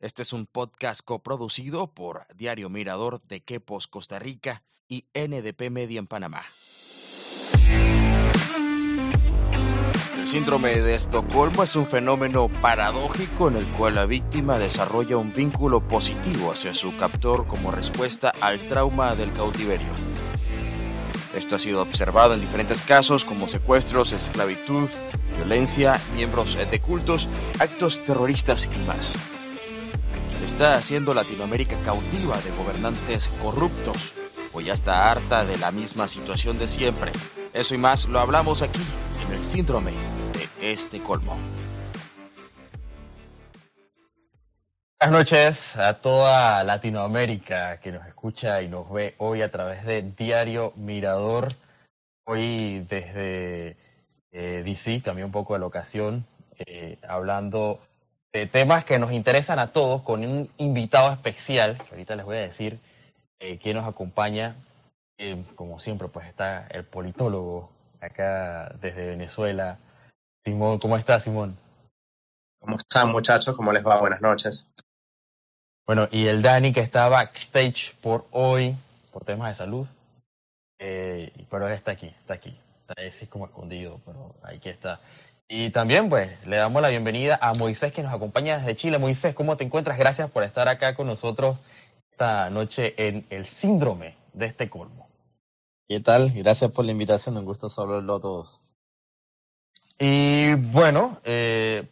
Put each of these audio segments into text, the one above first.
Este es un podcast coproducido por Diario Mirador de Quepos, Costa Rica y NDP Media en Panamá. El síndrome de Estocolmo es un fenómeno paradójico en el cual la víctima desarrolla un vínculo positivo hacia su captor como respuesta al trauma del cautiverio. Esto ha sido observado en diferentes casos como secuestros, esclavitud, violencia, miembros de cultos, actos terroristas y más. Está haciendo Latinoamérica cautiva de gobernantes corruptos o ya está harta de la misma situación de siempre. Eso y más lo hablamos aquí en el síndrome de este colmo. Buenas noches a toda Latinoamérica que nos escucha y nos ve hoy a través de Diario Mirador. Hoy desde eh, DC, cambié un poco de locación, eh, hablando de temas que nos interesan a todos con un invitado especial, que ahorita les voy a decir eh, quién nos acompaña. como siempre, pues está el politólogo acá desde Venezuela. Simón, ¿cómo estás, Simón? ¿Cómo están, muchachos? ¿Cómo les va? Buenas noches. Bueno, y el Dani que está backstage por hoy, por temas de salud, eh, pero él está aquí, está aquí. Está ese como escondido, pero ahí que está. Y también, pues, le damos la bienvenida a Moisés que nos acompaña desde Chile. Moisés, ¿cómo te encuentras? Gracias por estar acá con nosotros esta noche en el síndrome de este colmo. ¿Qué tal? Gracias por la invitación, un gusto saludarlo a todos. Y bueno, eh,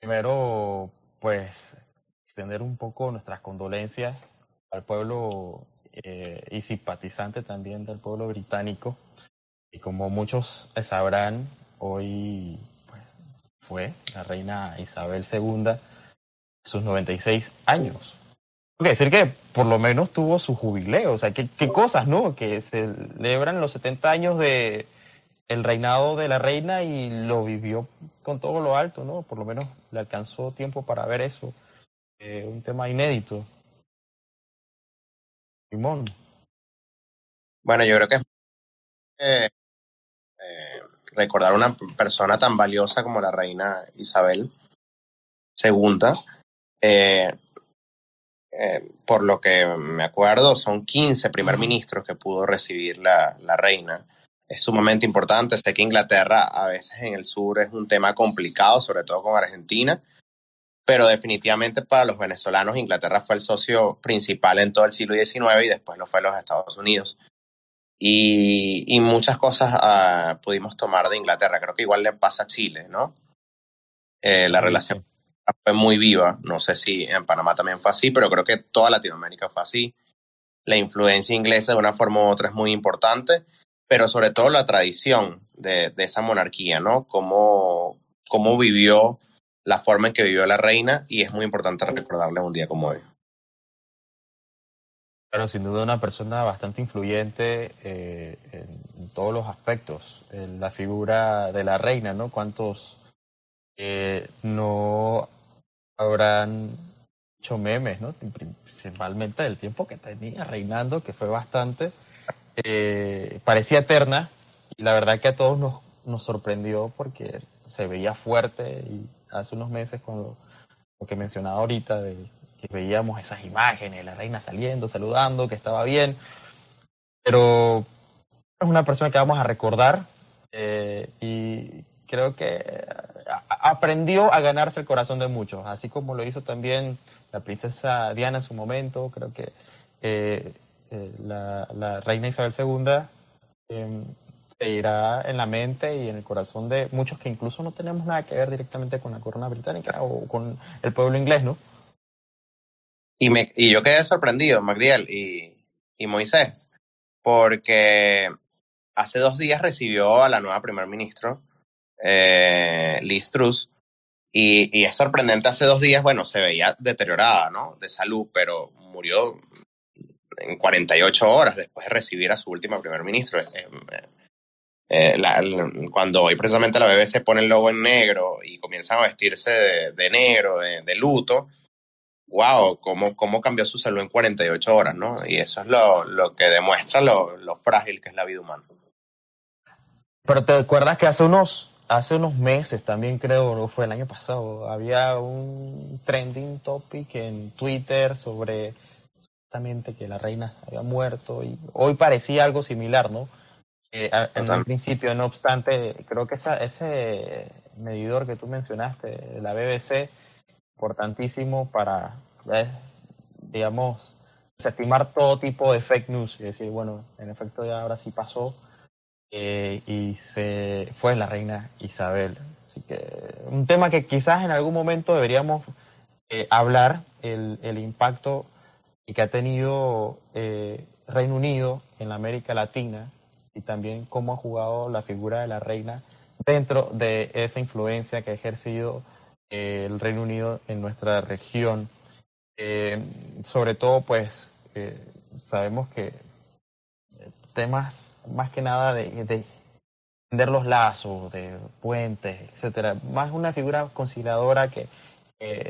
primero, pues extender un poco nuestras condolencias al pueblo eh, y simpatizante también del pueblo británico. Y como muchos sabrán, hoy pues, fue la reina Isabel II sus 96 años. Quiere decir que por lo menos tuvo su jubileo. O sea, qué, qué cosas, ¿no? Que celebran los 70 años de el reinado de la reina y lo vivió con todo lo alto, ¿no? Por lo menos le alcanzó tiempo para ver eso. Eh, un tema inédito. Simón. Bueno, yo creo que eh, eh, recordar una persona tan valiosa como la reina Isabel II. por lo que me acuerdo, son 15 primer ministros que pudo recibir la, la reina. Es sumamente importante. Sé que Inglaterra a veces en el sur es un tema complicado, sobre todo con Argentina pero definitivamente para los venezolanos Inglaterra fue el socio principal en todo el siglo XIX y después lo fue los Estados Unidos. Y, y muchas cosas uh, pudimos tomar de Inglaterra. Creo que igual le pasa a Chile, ¿no? Eh, la relación fue muy viva. No sé si en Panamá también fue así, pero creo que toda Latinoamérica fue así. La influencia inglesa de una forma u otra es muy importante, pero sobre todo la tradición de, de esa monarquía, ¿no? Cómo, cómo vivió la forma en que vivió la reina y es muy importante recordarle un día como hoy. Claro, sin duda una persona bastante influyente eh, en todos los aspectos. En la figura de la reina, ¿no? ¿Cuántos eh, no habrán hecho memes, ¿no? Principalmente del tiempo que tenía reinando, que fue bastante. Eh, parecía eterna y la verdad que a todos nos, nos sorprendió porque se veía fuerte y hace unos meses con lo, que mencionaba ahorita, de que veíamos esas imágenes, la reina saliendo, saludando, que estaba bien, pero es una persona que vamos a recordar eh, y creo que aprendió a ganarse el corazón de muchos, así como lo hizo también la princesa Diana en su momento, creo que eh, eh, la, la, reina Isabel II em, se irá en la mente y en el corazón de muchos que incluso no tenemos nada que ver directamente con la corona británica o con el pueblo inglés, ¿no? Y, me, y yo quedé sorprendido, Magdiel y, y Moisés, porque hace dos días recibió a la nueva primer ministro, eh, Liz Truss, y, y, es sorprendente, hace dos días, bueno, se veía deteriorada, ¿no? De salud, pero murió en 48 horas después de recibir a su última primer ministro. Eh, la, cuando hoy precisamente la BBC pone el logo en negro y comienzan a vestirse de, de negro, de, de, luto, wow, cómo, cómo cambió su salud en 48 horas, ¿no? Y eso es lo, lo que demuestra lo, lo frágil que es la vida humana. Pero te acuerdas que hace unos hace unos meses también creo, no fue el año pasado, había un trending topic en Twitter sobre justamente que la reina había muerto y hoy parecía algo similar, ¿no? Eh, en un principio, no obstante, creo que esa, ese medidor que tú mencionaste, la BBC, importantísimo para, digamos, desestimar todo tipo de fake news y decir, bueno, en efecto ya ahora sí pasó eh, y se fue la reina Isabel. Así que un tema que quizás en algún momento deberíamos eh, hablar, el, el, impacto que ha tenido eh, Reino Unido en la América Latina y también cómo ha jugado la figura de la reina dentro de esa influencia que ha ejercido el Reino Unido en nuestra región. sobre todo, pues, sabemos que temas más que nada de, de tender los lazos, de puentes, etcétera. Más una figura conciliadora que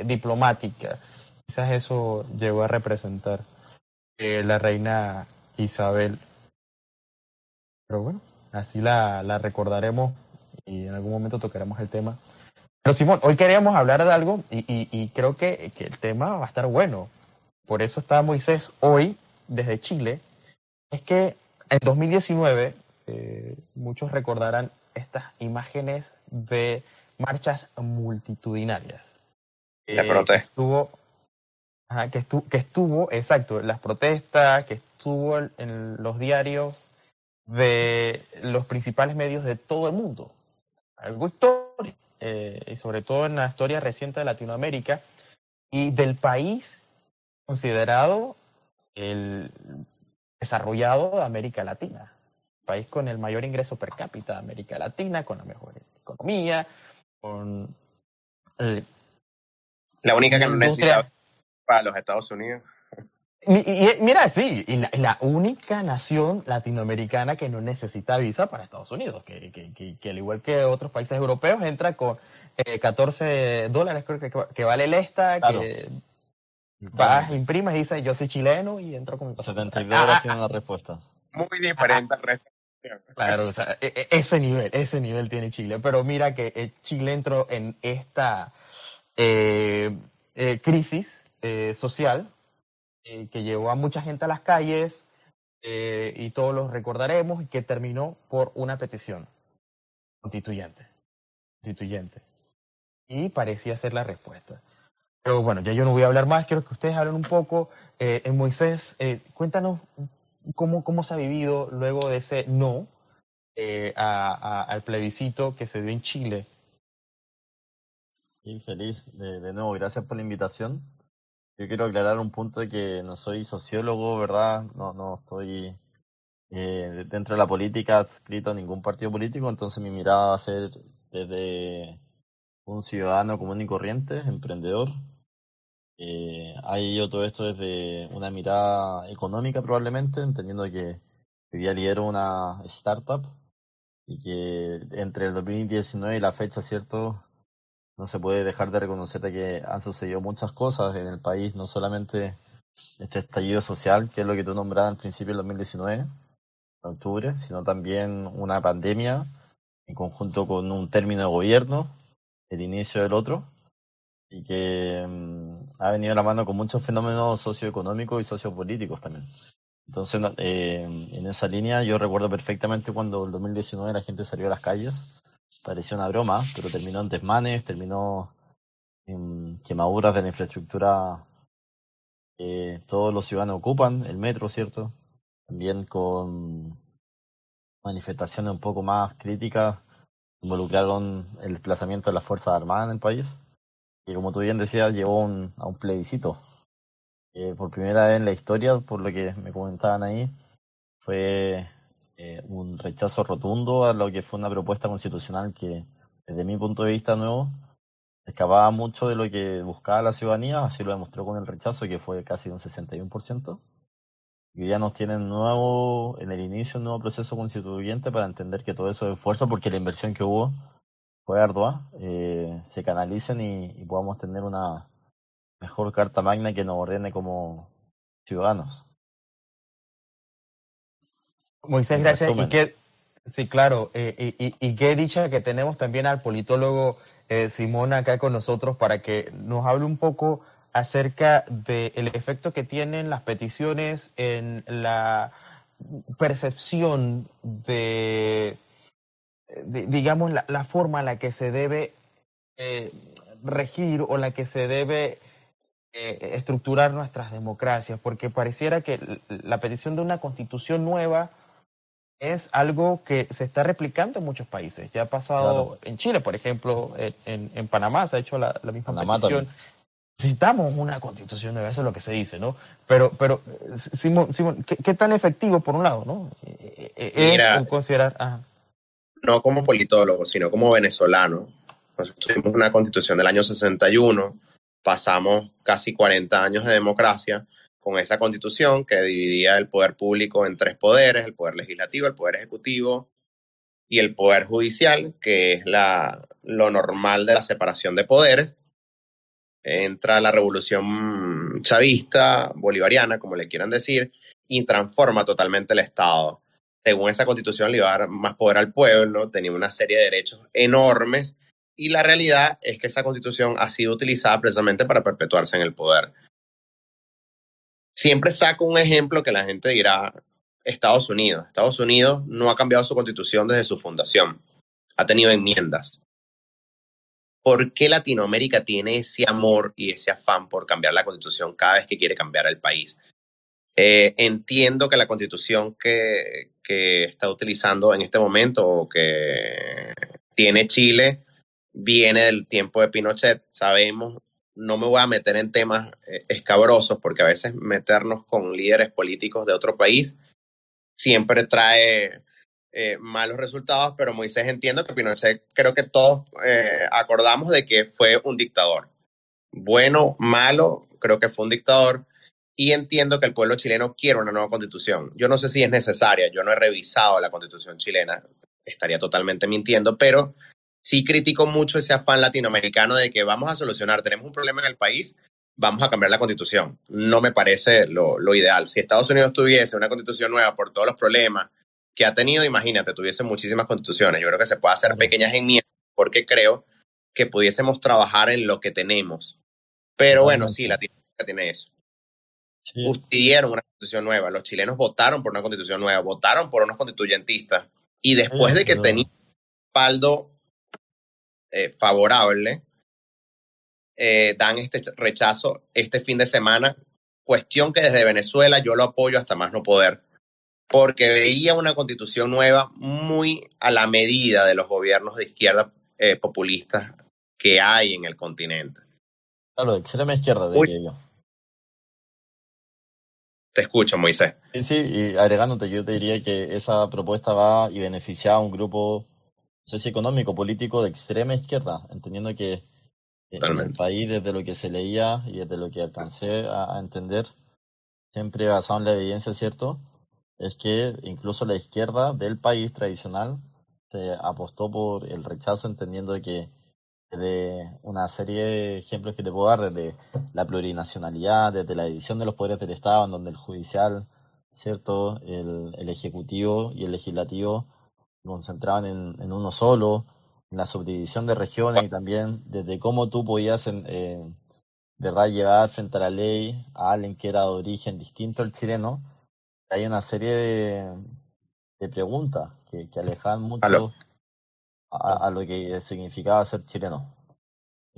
diplomática. Quizás eso llegó a representar eh, la reina Isabel. Pero bueno, así la, la recordaremos y en algún momento tocaremos el tema. Pero Simón, hoy queríamos hablar de algo y, y, y creo que, que, el tema va a estar bueno. Por eso está Moisés hoy desde Chile. Es que en 2019, eh, muchos recordarán estas imágenes de marchas multitudinarias. La eh, protesta. Que estuvo, ajá, que, estuvo, que estuvo, exacto, las protestas, que estuvo en los diarios de los principales medios de todo el mundo. Algo histórico, eh, y sobre todo en la historia reciente de Latinoamérica y del país considerado el desarrollado de América Latina, país con el mayor ingreso per cápita de América Latina, con la mejor economía, con... Eh, la única que no necesita para los Estados Unidos. Y, mira, sí, y la, única nación latinoamericana que no necesita visa para Estados Unidos, que, que, que al igual que otros países europeos entra con eh, 14 dólares, creo que, que vale el ESTA, que Vas, imprimes y dices, yo soy chileno y entro con mi pasaporte. 72 horas tienen las respuestas. Muy diferente al resto. Claro, o sea, e, e, ese nivel, ese nivel tiene Chile. Pero mira que eh, Chile entró en esta eh, eh, crisis social que llevó a mucha gente a las calles y todos los recordaremos y que terminó por una petición constituyente. Constituyente. Y parecía ser la respuesta. Pero bueno, ya yo no voy a hablar más, quiero que ustedes hablen un poco. Eh, en Moisés, eh, cuéntanos cómo, cómo se ha vivido luego de ese no eh, al plebiscito que se dio en Chile. Sí, feliz. De, de, nuevo, gracias por la invitación. Yo quiero aclarar un punto de que no soy sociólogo, ¿verdad? No, no estoy eh, dentro de la política adscrito a ningún partido político, entonces mi mirada va a ser desde un ciudadano común y corriente, emprendedor, eh, yo todo esto desde una mirada económica probablemente, entendiendo que hoy día lidero una startup y que entre el 2019 y la fecha, ¿cierto? No se puede dejar de reconocer que han sucedido muchas cosas en el país, no solamente este estallido social, que es lo que tú nombrabas al principio del 2019, en octubre, sino también una pandemia en conjunto con un término de gobierno, el inicio del otro, y que mm, ha venido a la mano con muchos fenómenos socioeconómicos y sociopolíticos también. Entonces, eh, en esa línea, yo recuerdo perfectamente cuando en 2019 la gente salió a las calles. Parecía una broma, pero terminó en desmanes, terminó en quemaduras de la infraestructura que todos los ciudadanos ocupan, el metro, ¿cierto? También con manifestaciones un poco más críticas, involucraron el desplazamiento de las Fuerzas Armadas en el país que como tú bien decías, llevó un, a un plebiscito. Eh, por primera vez en la historia, por lo que me comentaban ahí, fue eh, un rechazo rotundo a lo que fue una propuesta constitucional que, desde mi punto de vista nuevo, escapaba mucho de lo que buscaba la ciudadanía, así lo demostró con el rechazo, que fue casi un 61%. Y ya nos tienen nuevo, en el inicio, un nuevo proceso constituyente para entender que todo eso es esfuerzo, porque la inversión que hubo fue ardua, eh, se canalicen y, y, podamos tener una mejor carta magna que nos ordene como ciudadanos. Moisés, gracias. ¿Y qué, Sí, claro. Eh, y, y, qué dicha que tenemos también al politólogo eh, Simón acá con nosotros para que nos hable un poco acerca del efecto que tienen las peticiones en la percepción de, digamos, la, forma en la que se debe eh, regir o la que se debe estructurar nuestras democracias, porque pareciera que la petición de una constitución nueva es algo que se está replicando en muchos países. Ya ha pasado en Chile, por ejemplo, en, en, Panamá se ha hecho la, misma petición. Necesitamos una constitución nueva, eso es lo que se dice, ¿no? Pero, pero Simón, Simón ¿qué, tan efectivo, por un lado, ¿no? Eh, eh, es considerar... No como politólogo, sino como venezolano. Nosotros tuvimos una constitución del año 61, pasamos casi 40 años de democracia, con esa constitución que dividía el poder público en tres poderes, el poder legislativo, el poder ejecutivo y el poder judicial, que es la, lo normal de la separación de poderes. Entra la revolución chavista, bolivariana, como le quieran decir, y transforma totalmente el Estado. Según esa constitución le iba a dar más poder al pueblo, tenía una serie de derechos enormes, y la realidad es que esa constitución ha sido utilizada precisamente para perpetuarse en el poder. Siempre saco un ejemplo que la gente dirá, Estados Unidos. Estados Unidos no ha cambiado su constitución desde su fundación. Ha tenido enmiendas. ¿Por qué Latinoamérica tiene ese amor y ese afán por cambiar la constitución cada vez que quiere cambiar el país? Eh, entiendo que la constitución que, que está utilizando en este momento o que tiene Chile viene del tiempo de Pinochet. Sabemos no me voy a meter en temas eh, escabrosos porque a veces meternos con líderes políticos de otro país siempre trae eh, malos resultados, pero Moisés entiendo que Pinochet creo que todos eh, acordamos de que fue un dictador. Bueno, malo, creo que fue un dictador y entiendo que el pueblo chileno quiere una nueva constitución. Yo no sé si es necesaria, yo no he revisado la constitución chilena, estaría totalmente mintiendo, pero sí critico mucho ese afán latinoamericano de que vamos a solucionar, tenemos un problema en el país, vamos a cambiar la constitución. No me parece lo, lo ideal. Si Estados Unidos tuviese una constitución nueva por todos los problemas que ha tenido, imagínate, tuviese muchísimas constituciones. Yo creo que se puede hacer pequeñas enmiendas porque creo que pudiésemos trabajar en lo que tenemos. Pero bueno, sí, Latinoamérica tiene eso. Sí. una constitución nueva. Los chilenos votaron por una constitución nueva, votaron por unos constituyentistas. Y después de que tenía respaldo eh, favorable, eh, dan este rechazo este fin de semana. Cuestión que desde Venezuela yo lo apoyo hasta más no poder, porque veía una constitución nueva muy a la medida de los gobiernos de izquierda eh, populistas que hay en el continente. Claro, extrema izquierda, diría yo. Te escucho, Moisés. Sí, sí, y agregándote, yo te diría que esa propuesta va y beneficia a un grupo económico político de extrema izquierda, entendiendo que en el país, desde lo que se leía y desde lo que alcancé a, entender, siempre basado en la evidencia, ¿cierto? Es que incluso la izquierda del país tradicional se apostó por el rechazo, entendiendo que de una serie de ejemplos que te puedo dar, desde la plurinacionalidad, desde la división de los poderes del Estado, en donde el judicial, ¿cierto? El, el ejecutivo y el legislativo concentraban en, en uno solo, en la subdivisión de regiones y también desde cómo tú podías eh, ¿verdad? llevar frente a la ley a alguien que era de origen distinto al chileno, hay una serie de, de preguntas que, que alejaban mucho a, a, lo que significaba ser chileno.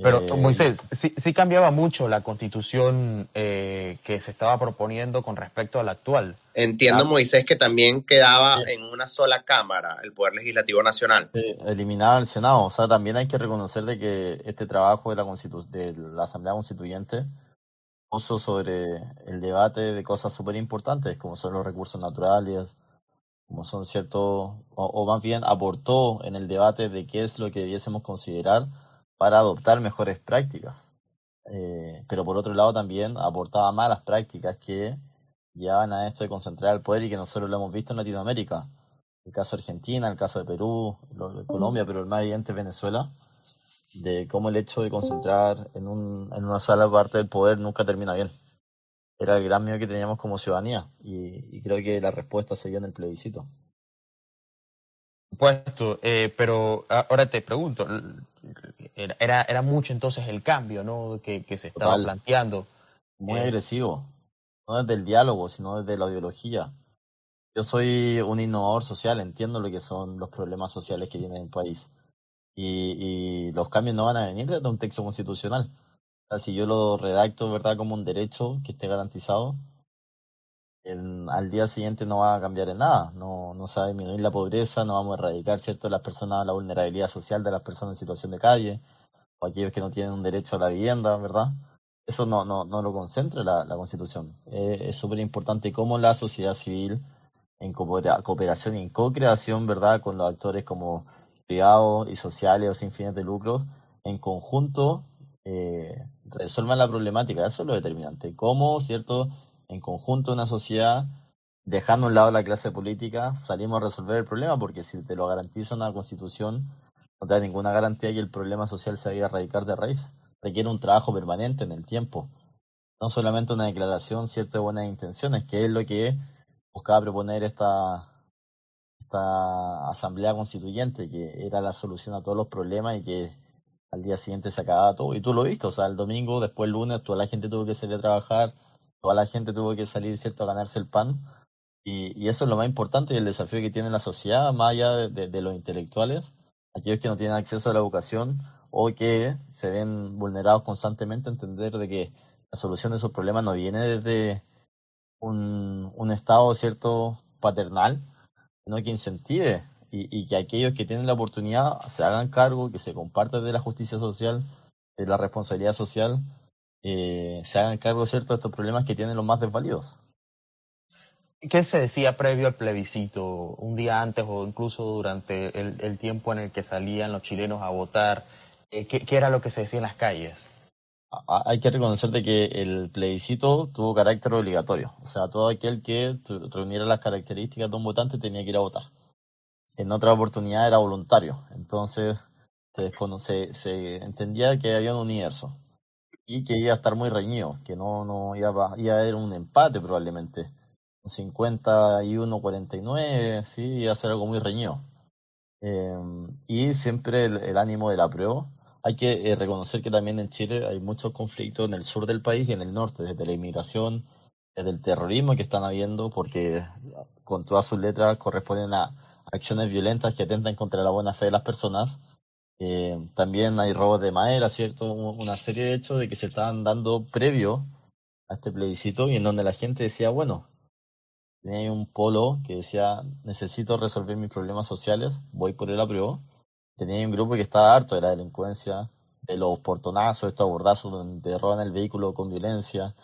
Pero eh, Moisés, sí, sí, cambiaba mucho la constitución eh, que se estaba proponiendo con respecto a la actual. Entiendo, Moisés, que también quedaba en una sola Cámara el Poder Legislativo Nacional. eliminaba el Senado. O sea, también hay que reconocer de que este trabajo de la, de la Asamblea Constituyente puso sobre el debate de cosas súper importantes, como son los recursos naturales, como son ciertos, o, o más bien aportó en el debate de qué es lo que debiésemos considerar para adoptar mejores prácticas. Eh, pero por otro lado también aportaba malas prácticas que llevaban a esto de concentrar el poder y que nosotros lo hemos visto en Latinoamérica. El caso de Argentina, el caso de Perú, de Colombia, pero el más evidente es Venezuela, de cómo el hecho de concentrar en, un, en una sola parte del poder nunca termina bien. Era el gran miedo que teníamos como ciudadanía y, y creo que la respuesta se dio en el plebiscito. Puesto, eh, pero ahora te pregunto, era, era mucho entonces el cambio ¿no? que, que se estaba planteando. Muy eh, agresivo, no desde el diálogo, sino desde la ideología. Yo soy un innovador social, entiendo lo que son los problemas sociales que tiene el país. Y, y los cambios no van a venir desde un texto constitucional. O sea, si yo lo redacto, ¿verdad?, como un derecho que esté garantizado, al día siguiente no va a cambiar en nada, no, no se va a disminuir la pobreza, no vamos a erradicar cierto las personas, la vulnerabilidad social de las personas en situación de calle, o aquellos que no tienen un derecho a la vivienda, ¿verdad? Eso no, no, no lo concentra la, la Constitución. Eh, es súper importante cómo la sociedad civil, en cooperación y en co-creación, ¿verdad?, con los actores como privados y sociales o sin fines de lucro, en conjunto eh, resuelvan la problemática. Eso es lo determinante. Cómo, ¿cierto?, en conjunto una sociedad, dejando a un lado la clase política, salimos a resolver el problema, porque si te lo garantiza una constitución, no te da ninguna garantía que el problema social se vaya a erradicar de raíz. Requiere un trabajo permanente en el tiempo. No solamente una declaración, cierto, de buenas intenciones, que es lo que buscaba proponer esta, esta asamblea constituyente, que era la solución a todos los problemas y que al día siguiente se acababa todo. Y tú lo viste, o sea, el domingo, después el lunes, toda la gente tuvo que salir a trabajar, toda la gente tuvo que salir, ¿cierto?, a ganarse el pan. Y, eso es lo más importante y el desafío que tiene la sociedad, más allá de, los intelectuales, aquellos que no tienen acceso a la educación o que se ven vulnerados constantemente, entender de que la solución de esos problemas no viene desde un, un Estado, ¿cierto?, paternal, sino que incentive y, y, que aquellos que tienen la oportunidad se hagan cargo, que se comparte de la justicia social, de la responsabilidad social eh, se hagan cargo ¿cierto? de estos problemas que tienen los más desvalidos. ¿Qué se decía previo al plebiscito, un día antes o incluso durante el, tiempo en el que salían los chilenos a votar? Eh, ¿qué, era lo que se decía en las calles? Hay que reconocer que el plebiscito tuvo carácter obligatorio. O sea, todo aquel que reuniera las características de un votante tenía que ir a votar. En otra oportunidad era voluntario. Entonces se, se entendía que había un universo y que iba a estar muy reñido, que no, no iba, iba a haber un empate probablemente. 51-49, sí, iba a ser algo muy reñido. Em, y siempre el, ánimo de la prueba. Hay que eh, reconocer que también en Chile hay muchos conflictos en el sur del país y en el norte, desde la inmigración, desde el terrorismo que están habiendo, porque con todas sus letras corresponden a acciones violentas que atentan contra la buena fe de las personas eh, también hay robos de madera, ¿cierto? Una serie de hechos de que se estaban dando previo a este plebiscito y en donde la gente decía, bueno, tenía un polo que decía, necesito resolver mis problemas sociales, voy por el apruebo. Tenía un grupo que estaba harto de la delincuencia, de los portonazos, estos abordazos donde roban el vehículo con violencia,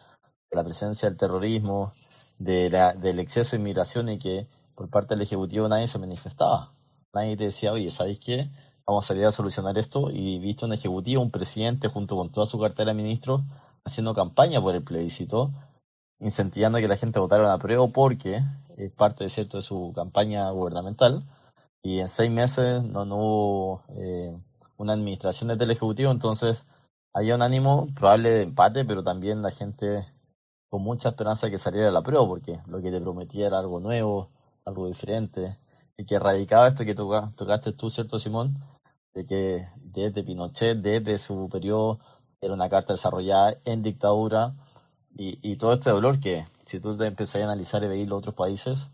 de la presencia del terrorismo, de la, del exceso de inmigración y que por parte del Ejecutivo nadie se manifestaba. Nadie te decía, oye, ¿sabéis qué? Vamos a salir a solucionar esto. Y visto un ejecutivo, un presidente junto con toda su cartera de ministros haciendo campaña por el plebiscito, incentivando que la gente votara a prueba porque es parte de cierto de su campaña gubernamental. Y en seis meses no, hubo eh, una administración del ejecutivo, entonces había un ánimo probable de empate, pero también la gente con mucha esperanza que saliera la prueba porque lo que te prometía era algo nuevo, algo diferente y que radicaba esto que tocaste tú, ¿cierto, Simón? De que desde Pinochet, desde su periodo, era una carta desarrollada en dictadura y, y todo este dolor que si tú te empezás a analizar y veis los otros países,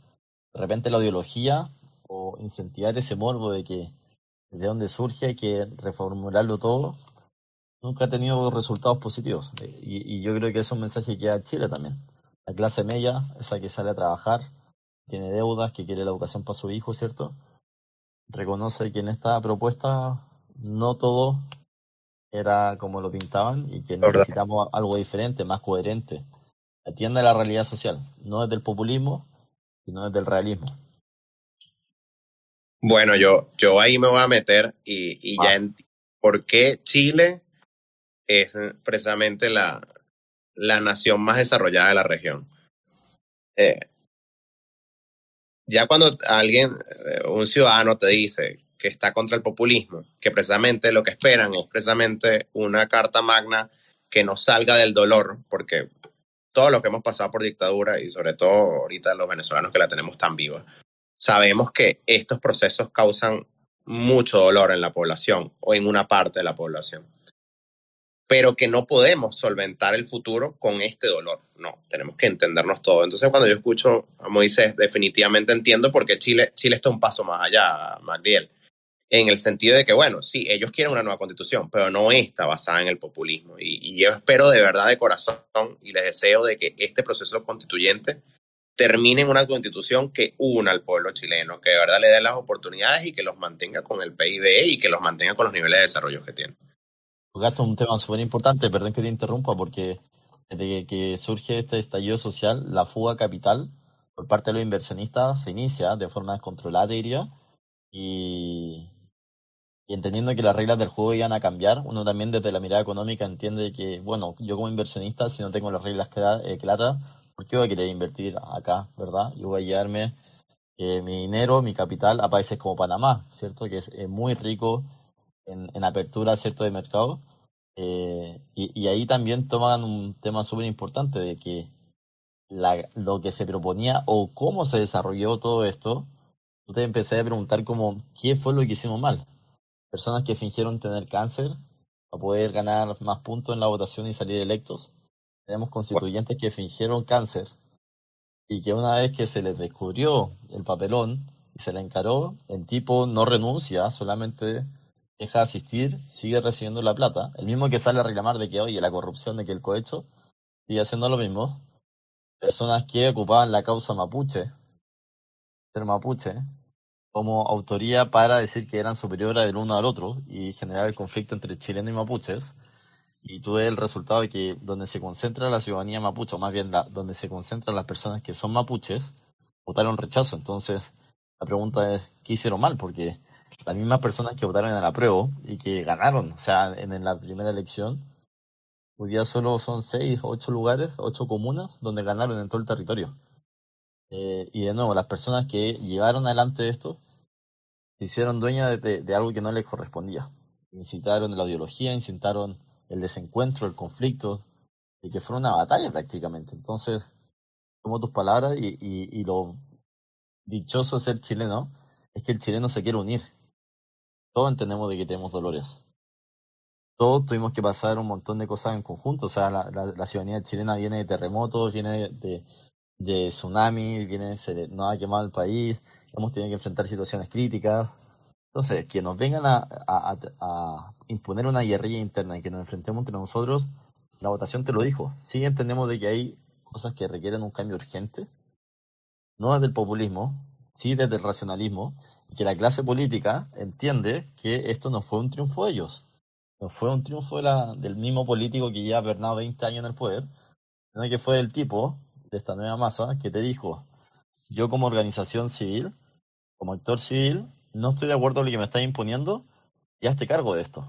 de repente la ideología o incentivar ese morbo de que de dónde surge hay que reformularlo todo, nunca ha tenido resultados positivos. Y, y yo creo que es un mensaje que da Chile también. La clase media, esa que sale a trabajar, tiene deudas, que quiere la educación para su hijo, ¿cierto? Reconoce que en esta propuesta no todo era como lo pintaban y que necesitamos algo diferente, más coherente. Atiende a la realidad social, no es del populismo, sino es del realismo. Bueno, yo, yo ahí me voy a meter y, y ya ah. entiendo por qué Chile es precisamente la, la nación más desarrollada de la región. Eh, ya cuando alguien, eh, un ciudadano te dice que está contra el populismo, que precisamente lo que esperan es precisamente una carta magna que no salga del dolor, porque todo lo que hemos pasado por dictadura y sobre todo ahorita los venezolanos que la tenemos tan viva, sabemos que estos procesos causan mucho dolor en la población o en una parte de la población, pero que no podemos solventar el futuro con este dolor. No, tenemos que entendernos todo. Entonces, cuando yo escucho a Moisés, definitivamente entiendo por qué Chile, Chile está un paso más allá, Magdiel, en el sentido de que, bueno, sí, ellos quieren una nueva constitución, pero no está basada en el populismo. Y, y yo espero de verdad de corazón y les deseo de que este proceso constituyente termine en una constitución que una al pueblo chileno, que de verdad le dé las oportunidades y que los mantenga con el PIB y que los mantenga con los niveles de desarrollo que tienen. Gasto un tema súper importante, perdón que te interrumpa, porque desde que surge este estallido social, la fuga capital por parte de los inversionistas se inicia de forma descontrolada, diría, y, y entendiendo que las reglas del juego iban a cambiar, uno también desde la mirada económica entiende que, bueno, yo como inversionista, si no tengo las reglas eh, claras, ¿por qué voy a querer invertir acá, verdad? Yo voy a llevarme eh, mi dinero, mi capital a países como Panamá, ¿cierto? Que es muy rico en, en, apertura, ¿cierto?, de mercado. Eh, y, y, ahí también toman un tema súper importante de que la, lo que se proponía o cómo se desarrolló todo esto, usted empecé a preguntar como, ¿qué fue lo que hicimos mal? Personas que fingieron tener cáncer para poder ganar más puntos en la votación y salir electos tenemos constituyentes que fingieron cáncer y que una vez que se les descubrió el papelón y se le encaró, el tipo no renuncia, solamente deja de asistir, sigue recibiendo la plata. El mismo que sale a reclamar de que, oye, la corrupción, de que el cohecho sigue haciendo lo mismo. Personas que ocupaban la causa mapuche, el mapuche, como autoría para decir que eran superiores del uno al otro y generar el conflicto entre chilenos y mapuches y tú ves el resultado de que donde se concentra la ciudadanía mapuche, o más bien donde se concentran las personas que son mapuches, votaron rechazo. Entonces, la pregunta es, ¿qué hicieron mal? Porque las mismas personas que votaron en la prueba y que ganaron, o sea, en, la primera elección, hoy día solo son seis, ocho lugares, ocho comunas donde ganaron en todo el territorio. Eh, y de nuevo, las personas que llevaron adelante esto se hicieron dueñas de, de algo que no les correspondía. Incitaron la ideología, incitaron el desencuentro, el conflicto, y que fue una batalla prácticamente. Entonces, tomo tus palabras y, y, y lo dichoso de ser chileno es que el chileno se quiere unir. Todos entendemos de que tenemos dolores. Todos tuvimos que pasar un montón de cosas en conjunto. O sea, la, la, ciudadanía chilena viene de terremotos, viene de, de tsunami, viene, se nos ha quemado el país, hemos tenido que enfrentar situaciones críticas. Entonces, que nos vengan a, a, a, imponer una guerrilla interna y que nos enfrentemos entre nosotros, la votación te lo dijo. Sí entendemos de que hay cosas que requieren un cambio urgente, no desde el populismo, sí desde el racionalismo, que la clase política entiende que esto no fue un triunfo de ellos, no fue un triunfo de la, del mismo político que ya ha gobernado 20 años en el poder, sino que fue del tipo, de esta nueva masa, que te dijo, yo como organización civil, como actor civil, no estoy de acuerdo con lo que me estás imponiendo y hazte cargo de esto.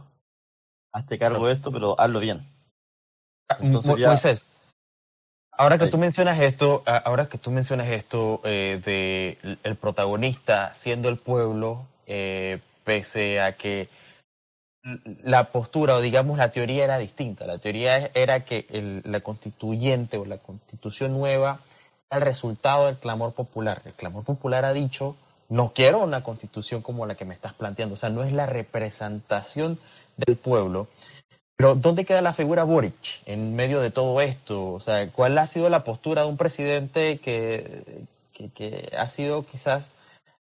Hazte cargo de esto, pero hazlo bien. Ah, Moisés, ahora que tú mencionas esto, ah, ahora que tú mencionas esto eh, de el protagonista siendo el pueblo, eh, pese a que la postura o digamos la teoría era distinta. La teoría era que el, la constituyente o la constitución nueva era el resultado del clamor popular. El clamor popular ha dicho no quiero una constitución como la que me estás planteando, o sea, no es la representación del pueblo. Pero ¿dónde queda la figura Boric en medio de todo esto? O sea, ¿cuál ha sido la postura de un presidente que, que, ha sido quizás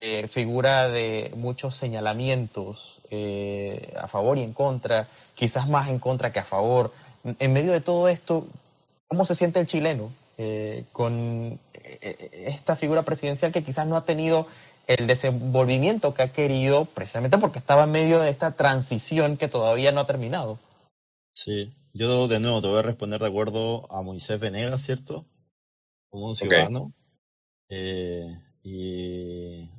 eh, figura de muchos señalamientos eh, a favor y en contra, quizás más en contra que a favor? En medio de todo esto, ¿cómo se siente el chileno eh, con esta figura presidencial que quizás no ha tenido el desenvolvimiento que ha querido, precisamente porque estaba en medio de esta transición que todavía no ha terminado. Sí, yo de nuevo te voy a responder de acuerdo a Moisés Venegas, ¿cierto? Como un ciudadano. Eh, y,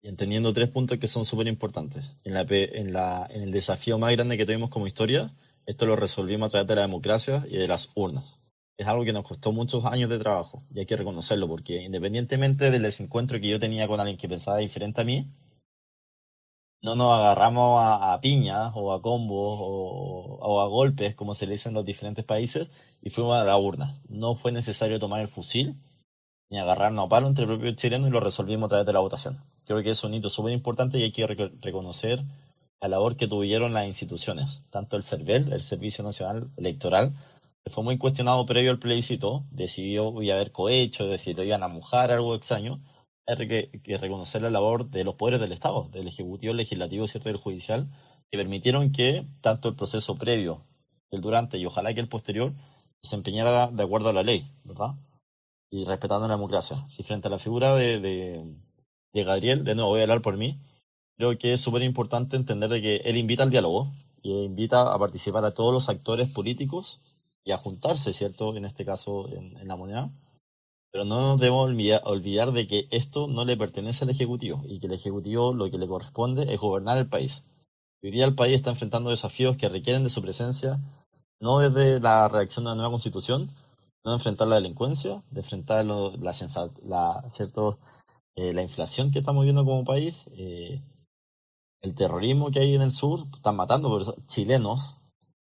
y, entendiendo tres puntos que son súper importantes. En, la, en, la, en el desafío más grande que tuvimos como historia, esto lo resolvimos a través de la democracia y de las urnas es algo que nos costó muchos años de trabajo y hay que reconocerlo porque independientemente del desencuentro que yo tenía con alguien que pensaba diferente a mí, no nos agarramos a, piñas o a combos o, a golpes, como se le dice en los diferentes países, y fuimos a la urna. No fue necesario tomar el fusil ni agarrarnos a palo entre propios chilenos y lo resolvimos a través de la votación. Creo que es un hito súper importante y hay que reconocer la labor que tuvieron las instituciones, tanto el CERVEL, el Servicio Nacional Electoral, que fue muy cuestionado previo al plebiscito, decidió a haber cohecho, decidió iban a mojar algo extraño, que, reconocer la labor de los poderes del Estado, del Ejecutivo, Legislativo ¿cierto? y el Judicial, que permitieron que tanto el proceso previo, el durante y ojalá que el posterior se empeñara de acuerdo a la ley, ¿verdad? Y respetando la democracia. Y frente a la figura de, de, Gabriel, de nuevo voy a hablar por mí, creo que es súper importante entender de que él invita al diálogo y invita a participar a todos los actores políticos y a juntarse, ¿cierto? En este caso, en, la moneda. Pero no nos debemos olvidar, de que esto no le pertenece al Ejecutivo y que el Ejecutivo lo que le corresponde es gobernar el país. Hoy día el país está enfrentando desafíos que requieren de su presencia, no desde la reacción a la nueva constitución, no de enfrentar la delincuencia, de enfrentar la, la, cierto, eh, la inflación que estamos viendo como país, eh, el terrorismo que hay en el sur, están matando chilenos,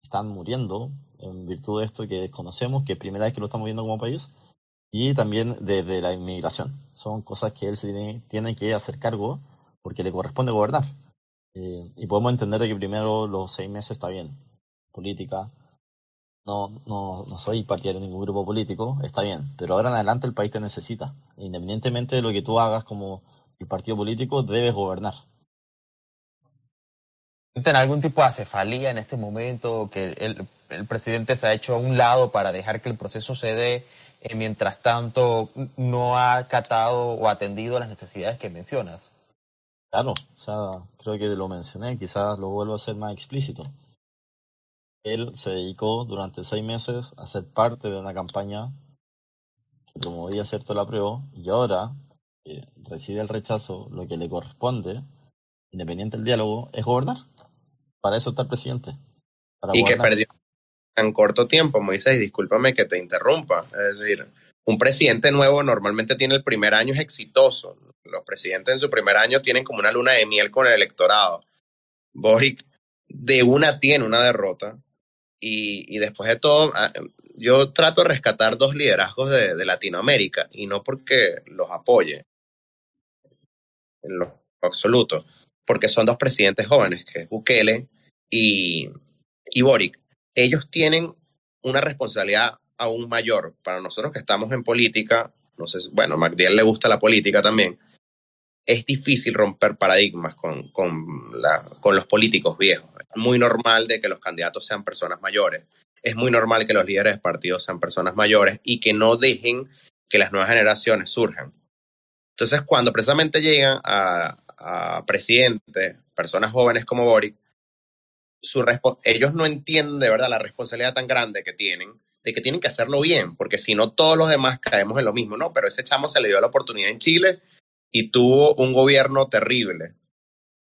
están muriendo en virtud de esto que desconocemos, que es primera vez que lo estamos viendo como país, y también desde la inmigración. Son cosas que él se tiene, que hacer cargo porque le corresponde gobernar. Eh, y podemos entender que primero los seis meses está bien. Política, no, no, no soy partidario de ningún grupo político, está bien. Pero ahora en adelante el país te necesita. Independientemente de lo que tú hagas como el partido político, debes gobernar ¿Sienten algún tipo de acefalía en este momento? Que el, el, presidente se ha hecho a un lado para dejar que el proceso se dé, eh, mientras tanto no ha acatado o atendido las necesidades que mencionas. Claro, o sea, creo que lo mencioné, quizás lo vuelvo a ser más explícito. Él se dedicó durante seis meses a ser parte de una campaña que promovía cierto la prueba y ahora recibe el rechazo, lo que le corresponde, independiente del diálogo, es gobernar. Para eso está el presidente. y que perdió en corto tiempo, Moisés, discúlpame que te interrumpa. Es decir, un presidente nuevo normalmente tiene el primer año es exitoso. Los presidentes en su primer año tienen como una luna de miel con el electorado. Boric de una tiene una derrota. Y, después de todo, ah, yo trato de rescatar dos liderazgos de, de Latinoamérica y no porque los apoye en lo absoluto, porque son dos presidentes jóvenes, que es Bukele y, y Boric, ellos tienen una responsabilidad aún mayor. Para nosotros que estamos en política, no sé, bueno, a le gusta la política también, es difícil romper paradigmas con, con los políticos viejos. Es muy normal de que los candidatos sean personas mayores. Es muy normal que los líderes de partidos sean personas mayores y que no dejen que las nuevas generaciones surjan. Entonces, cuando precisamente llegan a, a presidentes, personas jóvenes como Boric, ellos no entienden de verdad la responsabilidad tan grande que tienen de que tienen que hacerlo bien, porque si no todos los demás caemos en lo mismo, ¿no? Pero ese chamo se le dio la oportunidad en Chile y tuvo un gobierno terrible.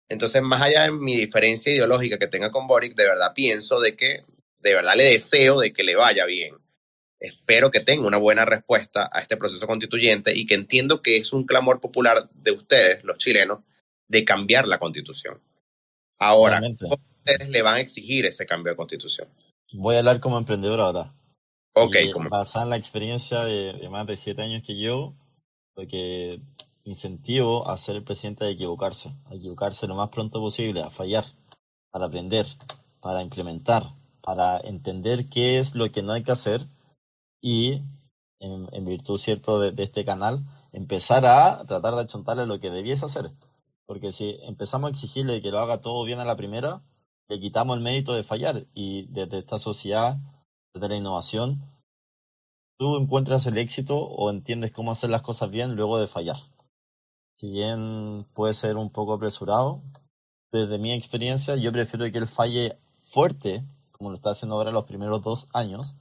Entonces, más allá de mi diferencia ideológica que tenga con Boric, de verdad pienso de que, de verdad le deseo de que le vaya bien. Espero que tenga una buena respuesta a este proceso constituyente y que entiendo que es un clamor popular de ustedes, los chilenos, de cambiar la constitución. Ahora, ustedes le van a exigir ese cambio de constitución? Voy a hablar como emprendedor ahora. Ok, como... Basada en la experiencia de, más de siete años que yo, porque incentivo a ser el presidente a equivocarse, a equivocarse lo más pronto posible, a fallar, para aprender, para implementar, para entender qué es lo que no hay que hacer y, en, virtud cierto de, este canal, empezar a tratar de achontarle lo que debiese hacer. Porque si empezamos a exigirle que lo haga todo bien a la primera, le quitamos el mérito de fallar y desde esta sociedad, desde la innovación, tú encuentras el éxito o entiendes cómo hacer las cosas bien luego de fallar. Si bien puede ser un poco apresurado, desde mi experiencia yo prefiero que él falle fuerte, como lo está haciendo ahora los primeros dos años,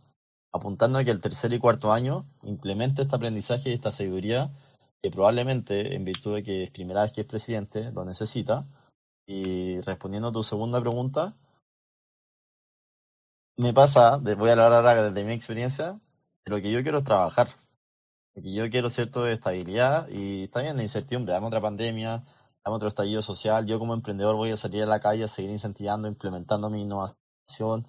apuntando a que el tercer y cuarto año implemente este aprendizaje y esta sabiduría que probablemente, en virtud de que es primera vez que es presidente, lo necesita, y respondiendo a tu segunda pregunta, me pasa, voy a hablar desde mi experiencia, de lo que yo quiero es trabajar. Que yo quiero cierto de estabilidad y está bien la incertidumbre, dame otra pandemia, dame otro estallido social. Yo como emprendedor voy a salir a la calle a seguir incentivando, implementando mi innovación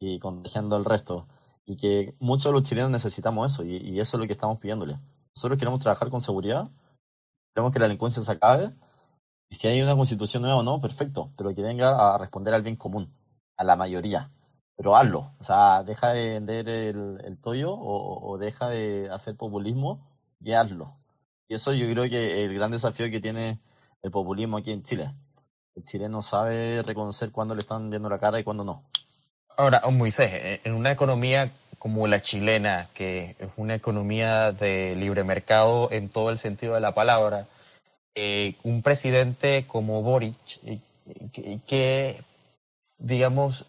y contagiando al resto. Y que muchos de los chilenos necesitamos eso y, y eso es lo que estamos pidiéndole. Nosotros queremos trabajar con seguridad, queremos que la delincuencia se acabe, si hay una constitución nueva o no, perfecto, pero que venga a responder al bien común, a la mayoría. Pero hazlo, o sea, deja de vender el, el toyo o, o, deja de hacer populismo y hazlo. Y eso yo creo que el gran desafío que tiene el populismo aquí en Chile. El chileno sabe reconocer cuándo le están viendo la cara y cuándo no. Ahora, oh, Moisés, eh, en una economía como la chilena, que es una economía de libre mercado en todo el sentido de la palabra, eh, un presidente como Boric, eh, ¿qué, digamos,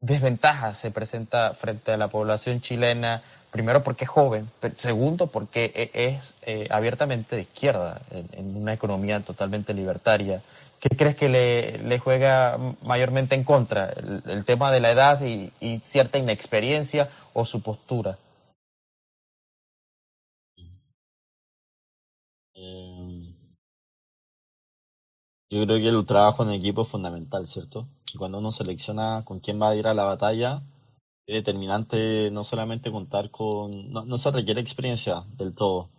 desventajas se presenta frente a la población chilena? Primero porque es joven, segundo porque e, es abiertamente de izquierda, en una economía totalmente libertaria. ¿Qué crees que le, juega mayormente en contra? ¿El, tema de la edad y, cierta inexperiencia o su postura? Yo creo que el trabajo en equipo es fundamental, ¿cierto? Y cuando uno selecciona con quién va a ir a la batalla, es determinante no solamente contar con... No, no se requiere experiencia del todo,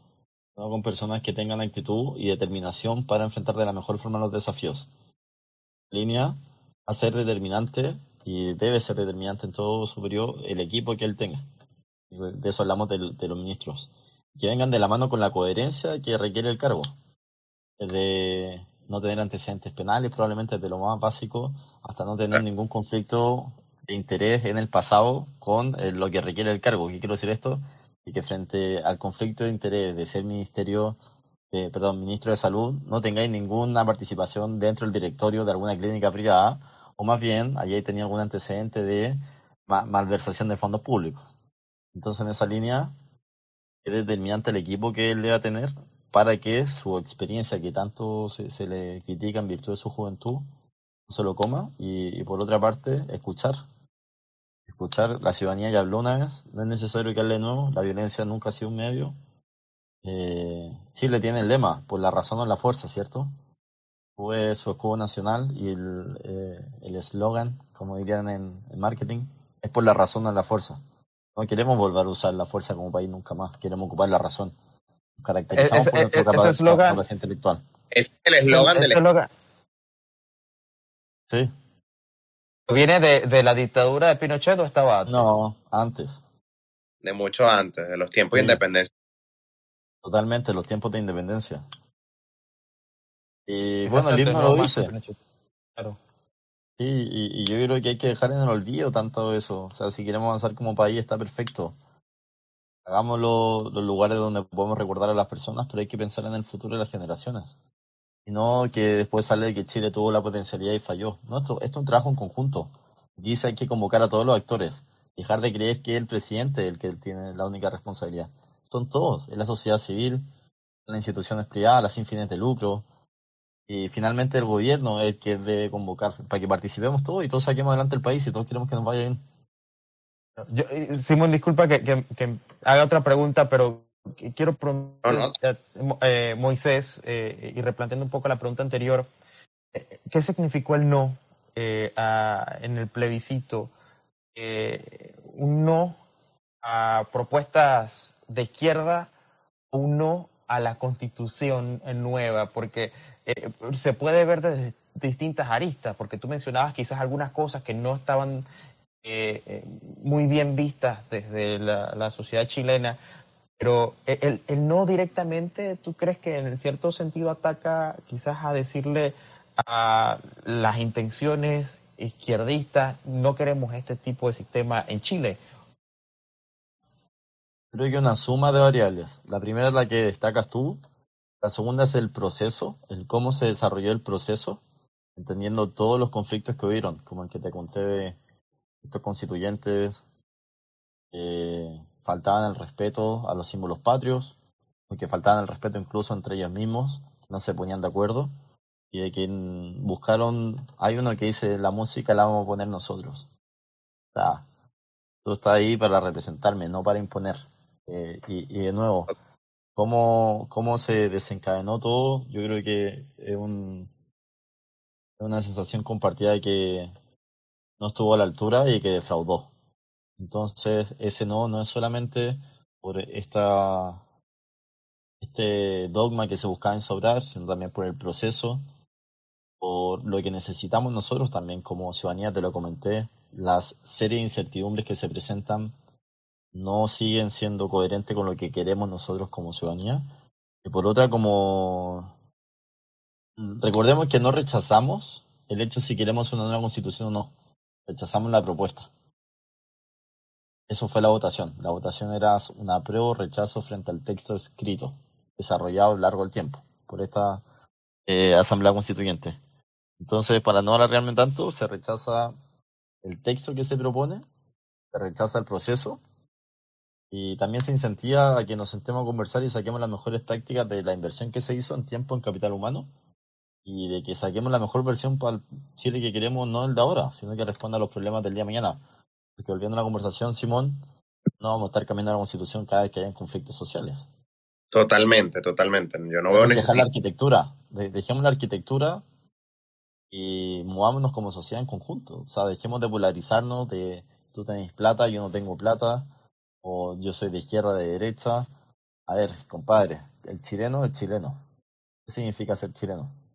con personas que tengan actitud y determinación para enfrentar de la mejor forma los desafíos. Línea a ser determinante y debe ser determinante en todo superior el equipo que él tenga. De eso hablamos de, los ministros. Que vengan de la mano con la coherencia que requiere el cargo. De no tener antecedentes penales, probablemente desde lo más básico, hasta no tener ningún conflicto de interés en el pasado con eh, lo que requiere el cargo. ¿Qué quiero decir esto? y que frente al conflicto de interés de ser ministerio, eh, perdón, ministro de salud, no tengáis ninguna participación dentro del directorio de alguna clínica privada, o más bien hayáis tenido algún antecedente de malversación de fondos públicos. Entonces, en esa línea, es determinante el equipo que él deba tener para que su experiencia, que tanto se, se le critica en virtud de su juventud, no se lo coma, y, y por otra parte, escuchar escuchar, la ciudadanía ya habló una vez, no es necesario que hable nuevo, la violencia nunca ha sido un medio. Eh, Chile tiene el lema, por la razón o la fuerza, ¿cierto? Fue su escudo nacional y el eslogan, eh, como dirían en, marketing, es por la razón o la fuerza. No queremos volver a usar la fuerza como país nunca más, queremos ocupar la razón. Caracterizamos por nuestra capacidad intelectual. Es el eslogan del... Sí. ¿Viene de, de, la dictadura de Pinochet o estaba antes? No, antes. De mucho antes, de los tiempos de independencia. Totalmente, los tiempos de independencia. Y bueno, el himno lo dice. Claro. Sí, y, y, yo creo que hay que dejar en el olvido tanto eso. O sea, si queremos avanzar como país está perfecto. Hagámoslo los lugares donde podemos recordar a las personas, pero hay que pensar en el futuro de las generaciones y no que después sale de que Chile tuvo la potencialidad y falló. No, esto, es un trabajo en conjunto. Dice hay que convocar a todos los actores, dejar de creer que el presidente es el que tiene la única responsabilidad. Son todos, es la sociedad civil, las instituciones privadas, las sin fines de lucro, y finalmente el gobierno es el que debe convocar para que participemos todos y todos saquemos adelante el país y todos queremos que nos vaya bien. Yo, eh, Simón, disculpa que, que haga otra pregunta, pero quiero preguntar, eh, Moisés, eh, y replanteando un poco la pregunta anterior, ¿qué significó el no en el plebiscito? ¿Un no a propuestas de izquierda o un no a la constitución nueva? Porque se puede ver desde distintas aristas, porque tú mencionabas quizás algunas cosas que no estaban muy bien vistas desde la, sociedad chilena, pero e, el, el, no directamente, ¿tú crees que en cierto sentido ataca quizás a decirle a las intenciones izquierdistas, no queremos este tipo de sistema en Chile? Creo que una suma de variables. La primera es la que destacas tú, la segunda es el proceso, el cómo se desarrolló el proceso, entendiendo todos los conflictos que hubieron, como el que te conté de estos constituyentes, eh, faltaban el respeto a los símbolos patrios, que faltaban el respeto incluso entre ellos mismos, no se ponían de acuerdo, y de que buscaron, hay uno que dice, la música la vamos a poner nosotros. O sea, tú estás ahí para representarme, no para imponer. Eh, y, de nuevo, ¿cómo, ¿cómo se desencadenó todo? Yo creo que es un, una sensación compartida de que no estuvo a la altura y que defraudó. Entonces, ese no no es solamente por esta este dogma que se buscaba instaurar, sino también por el proceso, por lo que necesitamos nosotros también como ciudadanía, te lo comenté, las series de incertidumbres que se presentan no siguen siendo coherentes con lo que queremos nosotros como ciudadanía. Y por otra, como recordemos que no rechazamos el hecho si queremos una nueva constitución o no, rechazamos la propuesta. Eso fue la votación. La votación era un apruebo o rechazo frente al texto escrito, desarrollado a lo largo del tiempo por esta eh, Asamblea Constituyente. Entonces, para no alargarme tanto, se rechaza el texto que se propone, se rechaza el proceso y también se incentiva a que nos sentemos a conversar y saquemos las mejores prácticas de la inversión que se hizo en tiempo en capital humano y de que saquemos la mejor versión para el Chile que queremos, no el de ahora, sino que responda a los problemas del día de mañana. Porque volviendo a la conversación, Simón, no vamos a estar cambiando la constitución cada vez que hayan conflictos sociales. Totalmente, totalmente. Yo no veo necesidad. la arquitectura, dejemos la arquitectura y movámonos como sociedad en conjunto. O sea, dejemos de polarizarnos de tú tenés plata, yo no tengo plata, o yo soy de izquierda, de derecha. A ver, compadre, el chileno es chileno. ¿Qué significa ser chileno?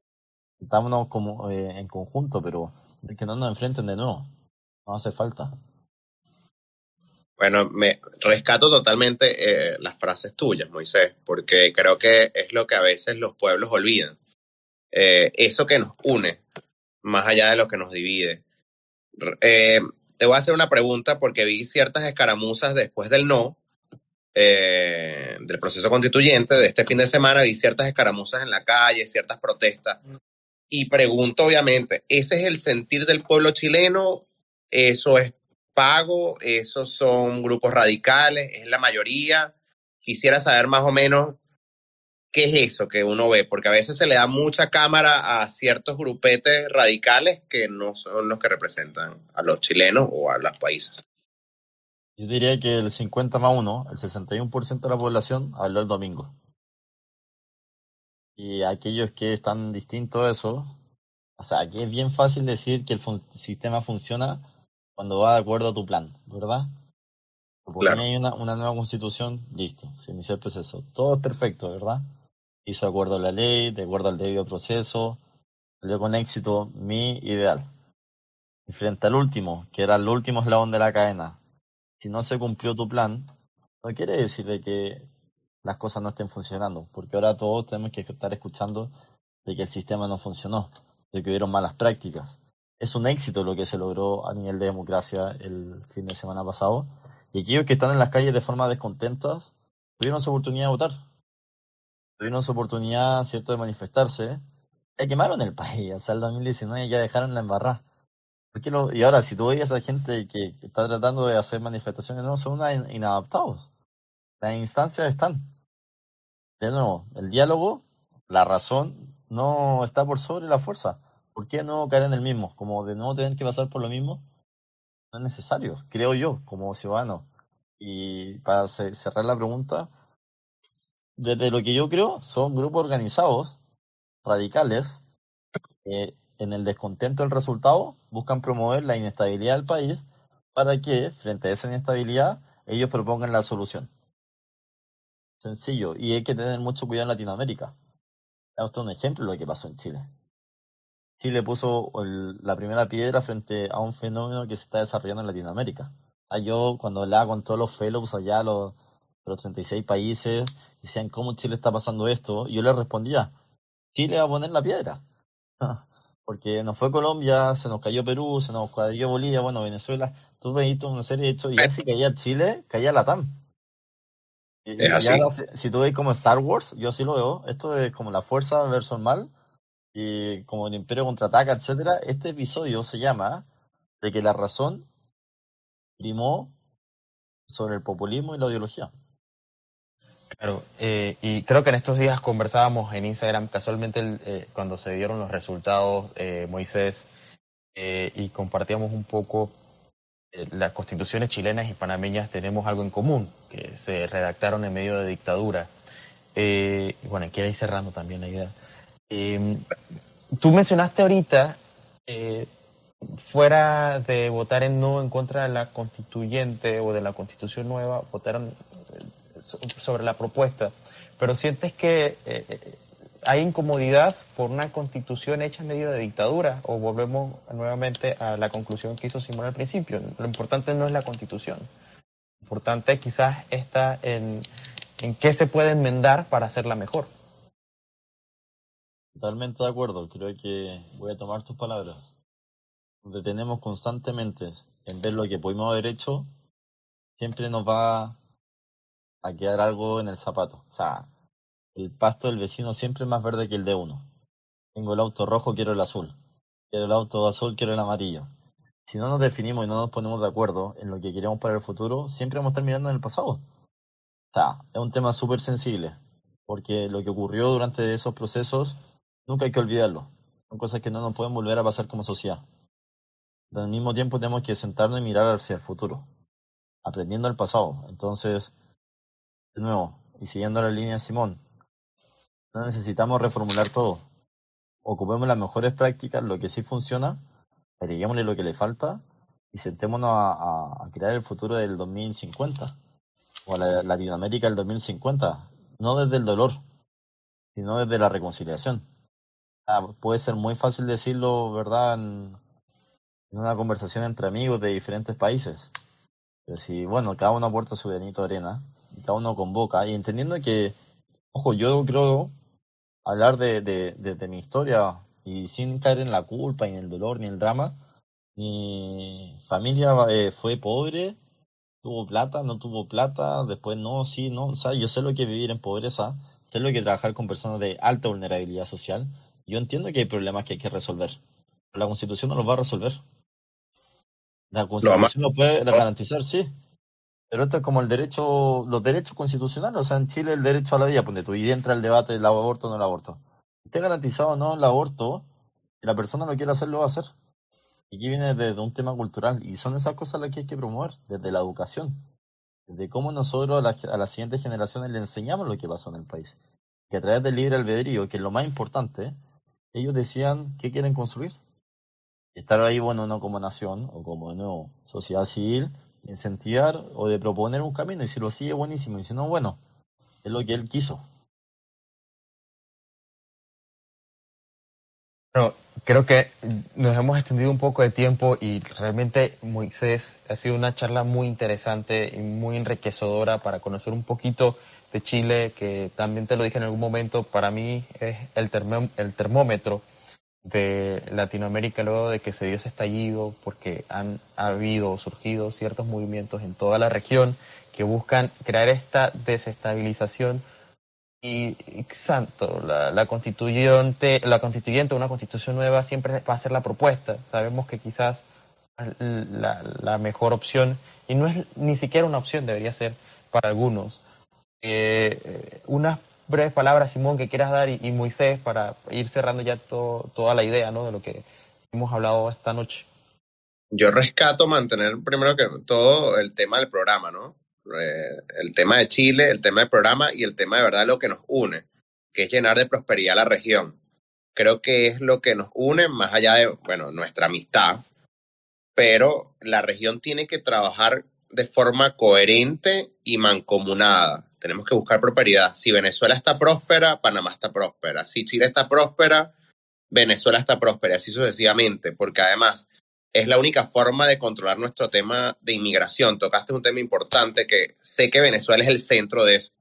Estámonos como eh, en conjunto, pero que no nos enfrenten de nuevo. No hace falta. Bueno, me rescato totalmente eh, las frases tuyas, Moisés, porque creo que es lo que a veces los pueblos olvidan. Eh, eso que nos une, más allá de lo que nos divide. Eh, te voy a hacer una pregunta porque vi ciertas escaramuzas después del no, del proceso constituyente de este fin de semana, vi ciertas escaramuzas en la calle, ciertas protestas. Y pregunto, obviamente, ¿ese es el sentir del pueblo chileno? ¿Eso es pago, esos son grupos radicales, es la mayoría. Quisiera saber más o menos qué es eso que uno ve, porque a veces se le da mucha cámara a ciertos grupetes radicales que no son los que representan a los chilenos o a los países. Yo diría que el 50 más 1, el 61% de la población habló el domingo. Y aquellos que están distintos a eso, o sea, aquí es bien fácil decir que el sistema funciona cuando va de acuerdo a tu plan, ¿verdad? Porque hay una, una nueva constitución, listo, se inició el proceso. Todo es perfecto, ¿verdad? Hizo acuerdo a la ley, de acuerdo al debido proceso, salió con éxito mi ideal. Y frente al último, que era el último eslabón de la cadena, si no se cumplió tu plan, no quiere decir de que las cosas no estén funcionando, porque ahora todos tenemos que estar escuchando de que el sistema no funcionó, de que hubieron malas prácticas, es un éxito lo que se logró a nivel de democracia el fin de semana pasado. Y aquellos que están en las calles de forma descontentas tuvieron su oportunidad de votar. Tuvieron su oportunidad, ¿cierto?, de manifestarse. Y quemaron el país. Hasta el 2019 ya dejaron la embarrada. Lo, y ahora, si tú veías a esa gente que, está tratando de hacer manifestaciones, no, son inadaptados. Las instancias están. De nuevo, el diálogo, la razón, no está por sobre la fuerza. ¿Por qué no caer en el mismo? Como de no tener que pasar por lo mismo. No es necesario, creo yo, como ciudadano. Y para cerrar la pregunta, desde lo que yo creo, son grupos organizados, radicales, que en el descontento del resultado buscan promover la inestabilidad del país para que, frente a esa inestabilidad, ellos propongan la solución. Sencillo. Y hay que tener mucho cuidado en Latinoamérica. Esto es un ejemplo de lo que pasó en Chile. Chile puso la primera piedra frente a un fenómeno que se está desarrollando en Latinoamérica. Ah, yo cuando hablaba con todos los fellows allá, los, los 36 países, decían, ¿cómo Chile está pasando esto? Y yo les respondía, Chile va a poner la piedra. Porque nos fue Colombia, se nos cayó Perú, se nos cayó Bolivia, bueno, Venezuela. Tú veíste una serie de hechos y así caía Chile, caía la Y, así. si, tú veis como Star Wars, yo sí lo veo, esto es como la fuerza versus el mal, y como el Imperio contraataca, etcétera, este episodio se llama de que la razón primó sobre el populismo y la ideología. Claro, eh, y creo que en estos días conversábamos en Instagram casualmente eh, cuando se dieron los resultados, eh, Moisés, y compartíamos un poco las constituciones chilenas y panameñas tenemos algo en común, que se redactaron en medio de dictadura. y bueno, quiero ir cerrando también la idea. Eh, tú mencionaste ahorita, eh, fuera de votar en no en contra de la constituyente o de la constitución nueva, votaron, sobre la propuesta, pero sientes que eh, hay incomodidad por una constitución hecha en medio de dictadura o volvemos nuevamente a la conclusión que hizo Simón al principio. Lo importante no es la constitución. Lo importante quizás está en, qué se puede enmendar para hacerla mejor. Totalmente de acuerdo. Creo que voy a tomar tus palabras. Donde tenemos constantemente en ver lo que pudimos haber hecho, siempre nos va a quedar algo en el zapato. O sea, el pasto del vecino siempre es más verde que el de uno. Tengo el auto rojo, quiero el azul. Quiero el auto azul, quiero el amarillo. Si no nos definimos y no nos ponemos de acuerdo en lo que queremos para el futuro, siempre vamos a estar mirando en el pasado. O sea, es un tema súper sensible, porque lo que ocurrió durante esos procesos, nunca hay que olvidarlo. Son cosas que no nos pueden volver a pasar como sociedad. Pero al mismo tiempo tenemos que sentarnos y mirar hacia el futuro, aprendiendo el pasado. Entonces, de nuevo, y siguiendo la línea de Simón, no necesitamos reformular todo. Ocupemos las mejores prácticas, lo que sí funciona, agreguémosle lo que le falta y sentémonos a, crear el futuro del 2050 o la Latinoamérica del 2050. No desde el dolor, sino desde la reconciliación. Ah, puede ser muy fácil decirlo, ¿verdad? En, en, una conversación entre amigos de diferentes países. Pero si, bueno, cada uno aporta su granito de arena, y cada uno convoca, y entendiendo que, ojo, yo creo hablar de, de, de, mi historia y sin caer en la culpa, ni en el dolor, ni el drama. Mi familia eh, fue pobre, tuvo plata, no tuvo plata, después no, sí, no. O sea, yo sé lo que es vivir en pobreza, sé lo que es trabajar con personas de alta vulnerabilidad social. Yo entiendo que hay problemas que hay que resolver. Pero la Constitución no los va a resolver. La Constitución lo puede garantizar, sí. Pero esto es como el derecho, los derechos constitucionales, o sea, en Chile el derecho a la vida, pues tú, y entra el debate del aborto o no el aborto. Esté garantizado o no el aborto, si la persona no quiere hacerlo, va a hacer. Y aquí viene desde un tema cultural, y son esas cosas las que hay que promover, desde la educación, desde cómo nosotros a, las siguientes generaciones le enseñamos lo que pasó en el país. Que a través del libre albedrío, que es lo más importante, ellos decían qué quieren construir. estar ahí, bueno, no como nación o como no, sociedad civil, incentivar o de proponer un camino y si lo sigue buenísimo y si no, bueno, es lo que él quiso. Creo que nos hemos extendido un poco de tiempo y realmente Moisés ha sido una charla muy interesante y muy enriquecedora para conocer un poquito de Chile, que también te lo dije en algún momento, para mí es el, el termómetro de Latinoamérica luego de que se dio ese estallido, porque han habido surgido ciertos movimientos en toda la región que buscan crear esta desestabilización y, santo, la, constituyente, la constituyente, una constitución nueva siempre va a ser la propuesta. Sabemos que quizás la, mejor opción, y no es ni siquiera una opción, debería ser para algunos, eh, unas breves palabras, Simón, que quieras dar y, Moisés para ir cerrando ya toda la idea ¿no? de lo que hemos hablado esta noche. Yo rescato mantener primero que todo el tema del programa, ¿no? Eh, el tema de Chile, el tema del programa y el tema de verdad lo que nos une, que es llenar de prosperidad la región. Creo que es lo que nos une más allá de, bueno, nuestra amistad, pero la región tiene que trabajar de forma coherente y mancomunada tenemos que buscar prosperidad. Si Venezuela está próspera, Panamá está próspera. Si Chile está próspera, Venezuela está próspera, así sucesivamente, porque además es la única forma de controlar nuestro tema de inmigración. Tocaste un tema importante que sé que Venezuela es el centro de eso.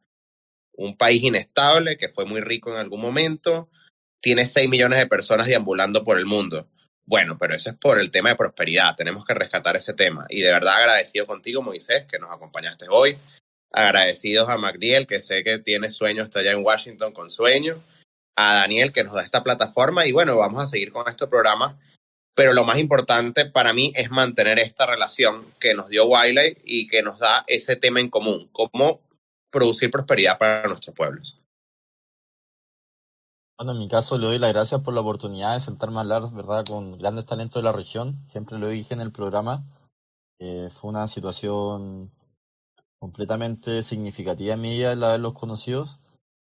Un país inestable que fue muy rico en algún momento, tiene 6 millones de personas deambulando por el mundo. Bueno, pero eso es por el tema de prosperidad. Tenemos que rescatar ese tema. Y de verdad agradecido contigo, Moisés, que nos acompañaste hoy agradecidos a MacDiel, que sé que tiene sueño, está allá en Washington con sueño, a Daniel, que nos da esta plataforma, y bueno, vamos a seguir con este programa, pero lo más importante para mí es mantener esta relación que nos dio Wiley y que nos da ese tema en común, cómo producir prosperidad para nuestros pueblos. Bueno, en mi caso le doy las gracias por la oportunidad de sentarme a hablar, ¿verdad?, con grandes talentos de la región. Siempre lo dije en el programa. Eh, fue una situación completamente significativa en mi vida el haberlos conocidos.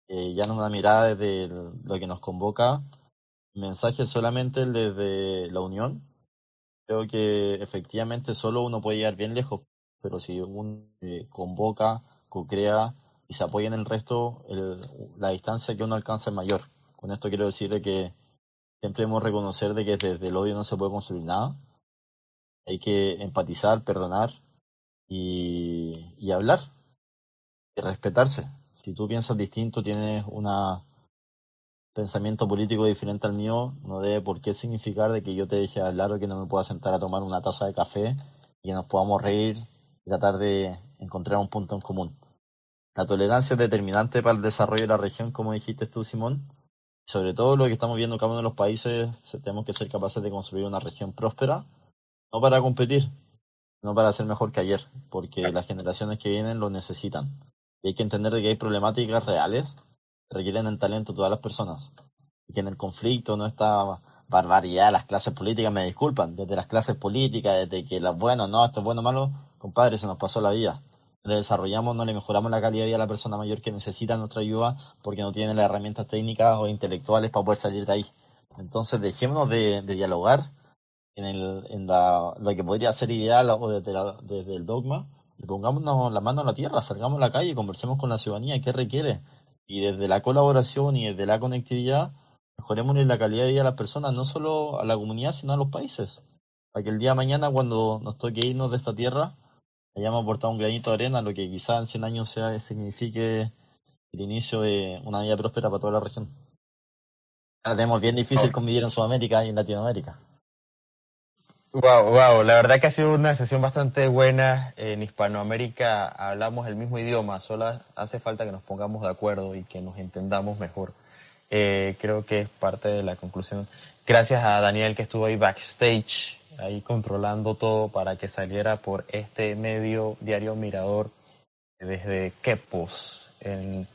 Eh, ya no una mirada desde lo que nos convoca, mensaje solamente desde la unión. Creo que efectivamente solo uno puede llegar bien lejos, pero si uno eh, convoca, co-crea y se apoya en el resto, la distancia que uno alcanza es mayor. Con esto quiero decir que siempre debemos reconocer de que desde el odio no se puede construir nada. Hay que empatizar, perdonar y, hablar y respetarse. Si tú piensas distinto, tienes un pensamiento político diferente al mío, no debe por qué significar de que yo te deje hablar o que no me pueda sentar a tomar una taza de café y que nos podamos reír y tratar de encontrar un punto en común. La tolerancia es determinante para el desarrollo de la región, como dijiste tú, Simón. Sobre todo lo que estamos viendo en cada uno de los países, tenemos que ser capaces de construir una región próspera, no para competir, no para ser mejor que ayer, porque las generaciones que vienen lo necesitan. Y hay que entender que hay problemáticas reales que requieren el talento de todas las personas. Y que en el conflicto no está barbaridad, las clases políticas me disculpan, desde las clases políticas, desde que las buenas, no, esto es bueno o malo, compadre, se nos pasó la vida le desarrollamos, no le mejoramos la calidad de vida a la persona mayor que necesita nuestra ayuda porque no tiene las herramientas técnicas o intelectuales para poder salir de ahí. Entonces dejémonos de, dialogar en, el, en la, lo que podría ser ideal o desde, desde el dogma y pongámonos la mano a la tierra, salgamos a la calle conversemos con la ciudadanía, qué requiere. Y desde la colaboración y desde la conectividad, mejoremos la calidad de vida a las personas, no solo a la comunidad, sino a los países. Para que el día de mañana, cuando nos toque irnos de esta tierra, hayamos aportado un granito de arena, lo que quizás en 100 años sea, signifique el inicio de una vida próspera para toda la región. Ahora tenemos bien difícil convivir en Sudamérica y en Latinoamérica. Wow, wow, la verdad que ha sido una sesión bastante buena. En Hispanoamérica hablamos el mismo idioma, solo hace falta que nos pongamos de acuerdo y que nos entendamos mejor. Eh, creo que es parte de la conclusión. Gracias a Daniel que estuvo ahí backstage ahí controlando todo para que saliera por este medio diario Mirador desde Quepos, en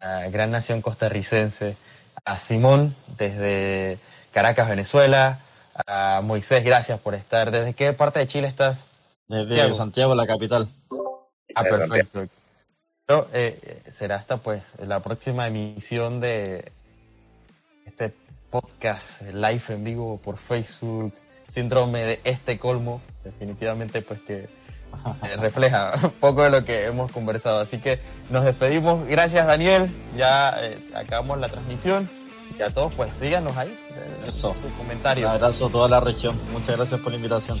la gran nación costarricense, a Simón desde Caracas, Venezuela, a Moisés, gracias por estar. ¿Desde qué parte de Chile estás? Desde Santiago, la capital. Ah, perfecto. Pero, eh, será hasta pues la próxima emisión de este podcast live en vivo por Facebook, síndrome de este colmo, definitivamente pues que eh, refleja un poco de lo que hemos conversado. Así que nos despedimos. Gracias Daniel, ya eh, acabamos la transmisión. Y a todos pues síganos ahí. Eh, Eso. Su comentario. Un abrazo a toda la región. Muchas gracias por la invitación.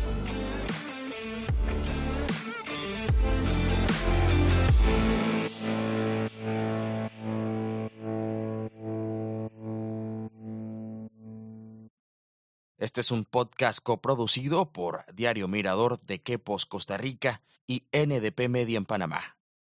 Este es un podcast coproducido por Diario Mirador de Quepos, Costa Rica y NDP Media en Panamá.